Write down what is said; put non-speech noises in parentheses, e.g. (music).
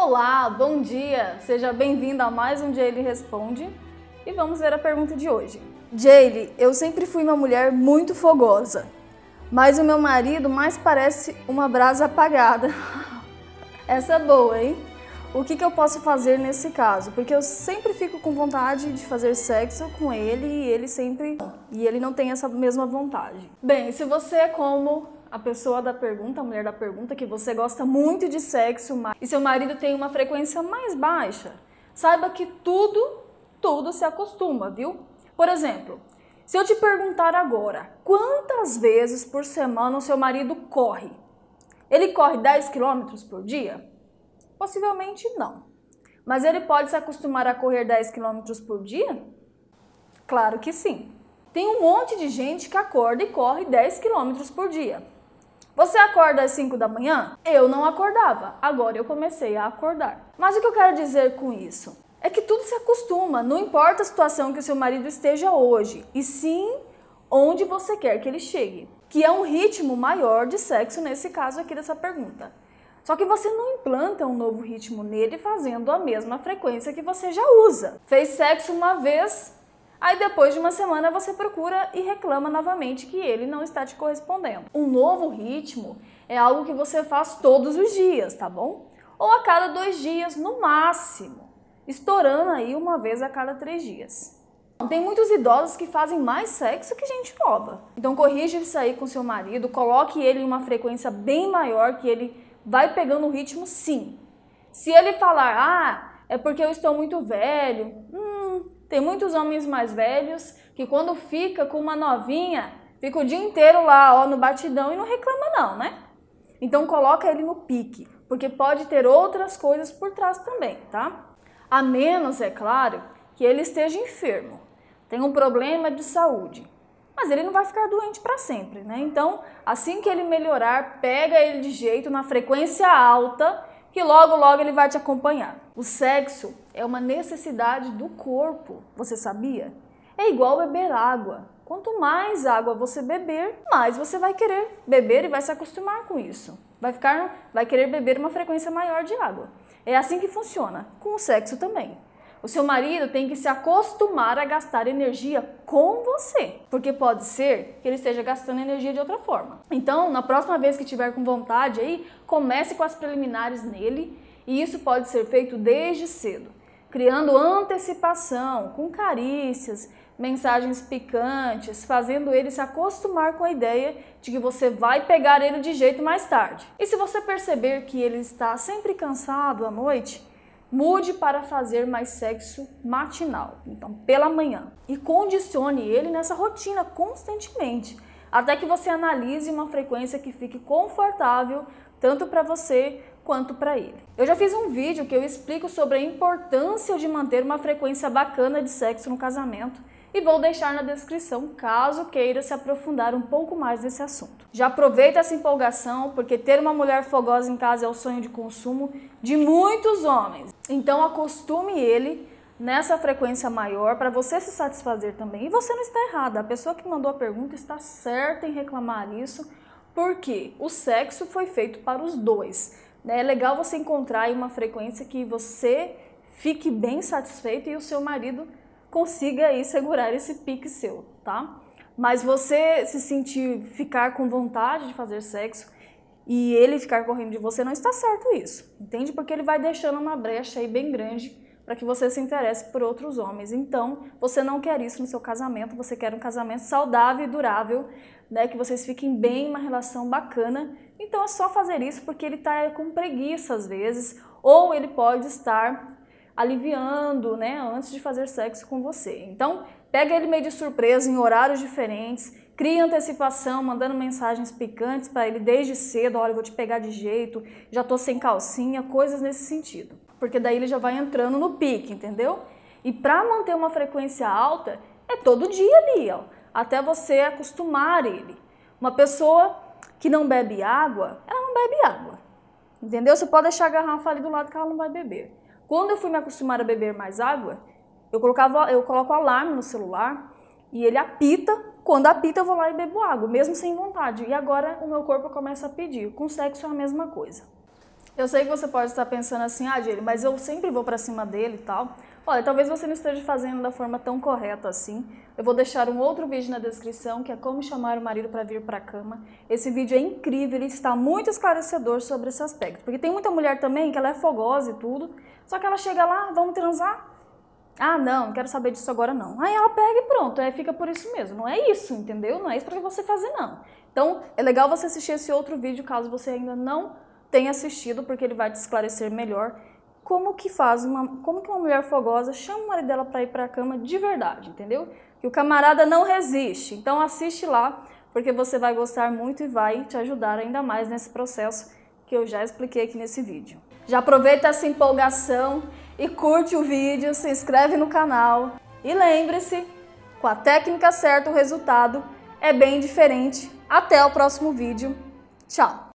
Olá, bom dia! Seja bem-vindo a mais um Jaylee Responde e vamos ver a pergunta de hoje. Jaylee, eu sempre fui uma mulher muito fogosa, mas o meu marido mais parece uma brasa apagada. (laughs) Essa é boa, hein? O que, que eu posso fazer nesse caso? Porque eu sempre fico com vontade de fazer sexo com ele e ele sempre. E ele não tem essa mesma vontade. Bem, se você é como a pessoa da pergunta, a mulher da pergunta, que você gosta muito de sexo e seu marido tem uma frequência mais baixa, saiba que tudo, tudo se acostuma, viu? Por exemplo, se eu te perguntar agora, quantas vezes por semana o seu marido corre? Ele corre 10 quilômetros por dia? Possivelmente não. Mas ele pode se acostumar a correr 10 quilômetros por dia? Claro que sim. Tem um monte de gente que acorda e corre 10 quilômetros por dia. Você acorda às 5 da manhã? Eu não acordava. Agora eu comecei a acordar. Mas o que eu quero dizer com isso? É que tudo se acostuma, não importa a situação que o seu marido esteja hoje, e sim onde você quer que ele chegue, que é um ritmo maior de sexo nesse caso aqui dessa pergunta. Só que você não implanta um novo ritmo nele fazendo a mesma frequência que você já usa. Fez sexo uma vez, Aí depois de uma semana você procura e reclama novamente que ele não está te correspondendo. Um novo ritmo é algo que você faz todos os dias, tá bom? Ou a cada dois dias no máximo, estourando aí uma vez a cada três dias. Tem muitos idosos que fazem mais sexo que gente nova. Então corrija isso aí com seu marido, coloque ele em uma frequência bem maior que ele vai pegando o ritmo sim. Se ele falar, ah, é porque eu estou muito velho, hum, tem muitos homens mais velhos que quando fica com uma novinha, fica o dia inteiro lá, ó, no batidão e não reclama não, né? Então coloca ele no pique, porque pode ter outras coisas por trás também, tá? A menos, é claro, que ele esteja enfermo, tem um problema de saúde. Mas ele não vai ficar doente para sempre, né? Então, assim que ele melhorar, pega ele de jeito na frequência alta que logo, logo ele vai te acompanhar. O sexo é uma necessidade do corpo, você sabia? É igual beber água. Quanto mais água você beber, mais você vai querer beber e vai se acostumar com isso. Vai ficar, vai querer beber uma frequência maior de água. É assim que funciona com o sexo também. O seu marido tem que se acostumar a gastar energia com você, porque pode ser que ele esteja gastando energia de outra forma. Então, na próxima vez que tiver com vontade aí, comece com as preliminares nele, e isso pode ser feito desde cedo, criando antecipação, com carícias, mensagens picantes, fazendo ele se acostumar com a ideia de que você vai pegar ele de jeito mais tarde. E se você perceber que ele está sempre cansado à noite, Mude para fazer mais sexo matinal, então pela manhã, e condicione ele nessa rotina constantemente, até que você analise uma frequência que fique confortável tanto para você quanto para ele. Eu já fiz um vídeo que eu explico sobre a importância de manter uma frequência bacana de sexo no casamento e vou deixar na descrição caso queira se aprofundar um pouco mais nesse assunto. Já aproveita essa empolgação, porque ter uma mulher fogosa em casa é o sonho de consumo de muitos homens. Então acostume ele nessa frequência maior para você se satisfazer também. E você não está errada, a pessoa que mandou a pergunta está certa em reclamar isso, porque o sexo foi feito para os dois. Né? É legal você encontrar uma frequência que você fique bem satisfeito e o seu marido consiga aí segurar esse pique seu, tá? Mas você se sentir, ficar com vontade de fazer sexo e ele ficar correndo de você, não está certo isso, entende? Porque ele vai deixando uma brecha aí bem grande para que você se interesse por outros homens. Então, você não quer isso no seu casamento, você quer um casamento saudável e durável, né? Que vocês fiquem bem, uma relação bacana. Então, é só fazer isso porque ele está com preguiça às vezes, ou ele pode estar aliviando, né, antes de fazer sexo com você. Então, pega ele meio de surpresa em horários diferentes, cria antecipação, mandando mensagens picantes para ele desde cedo, olha, vou te pegar de jeito, já tô sem calcinha, coisas nesse sentido. Porque daí ele já vai entrando no pique, entendeu? E para manter uma frequência alta, é todo dia ali, ó, até você acostumar ele. Uma pessoa que não bebe água, ela não bebe água. Entendeu? Você pode deixar a garrafa ali do lado que ela não vai beber. Quando eu fui me acostumar a beber mais água, eu colocava, eu coloco alarme no celular e ele apita. Quando apita, eu vou lá e bebo água, mesmo sem vontade. E agora o meu corpo começa a pedir. Com sexo é a mesma coisa. Eu sei que você pode estar pensando assim, ah, Jane, mas eu sempre vou para cima dele e tal. Olha, talvez você não esteja fazendo da forma tão correta assim. Eu vou deixar um outro vídeo na descrição, que é como chamar o marido para vir para a cama. Esse vídeo é incrível, ele está muito esclarecedor sobre esse aspecto. Porque tem muita mulher também que ela é fogosa e tudo, só que ela chega lá, vamos transar? Ah, não, não quero saber disso agora não. Aí ela pega e pronto, aí fica por isso mesmo. Não é isso, entendeu? Não é isso para você fazer não. Então, é legal você assistir esse outro vídeo caso você ainda não tenha assistido, porque ele vai te esclarecer melhor como que faz uma, como que uma mulher fogosa chama o marido dela para ir para a cama de verdade, entendeu? Que o camarada não resiste. Então assiste lá, porque você vai gostar muito e vai te ajudar ainda mais nesse processo que eu já expliquei aqui nesse vídeo. Já aproveita essa empolgação e curte o vídeo, se inscreve no canal e lembre-se, com a técnica certa o resultado é bem diferente. Até o próximo vídeo. Tchau!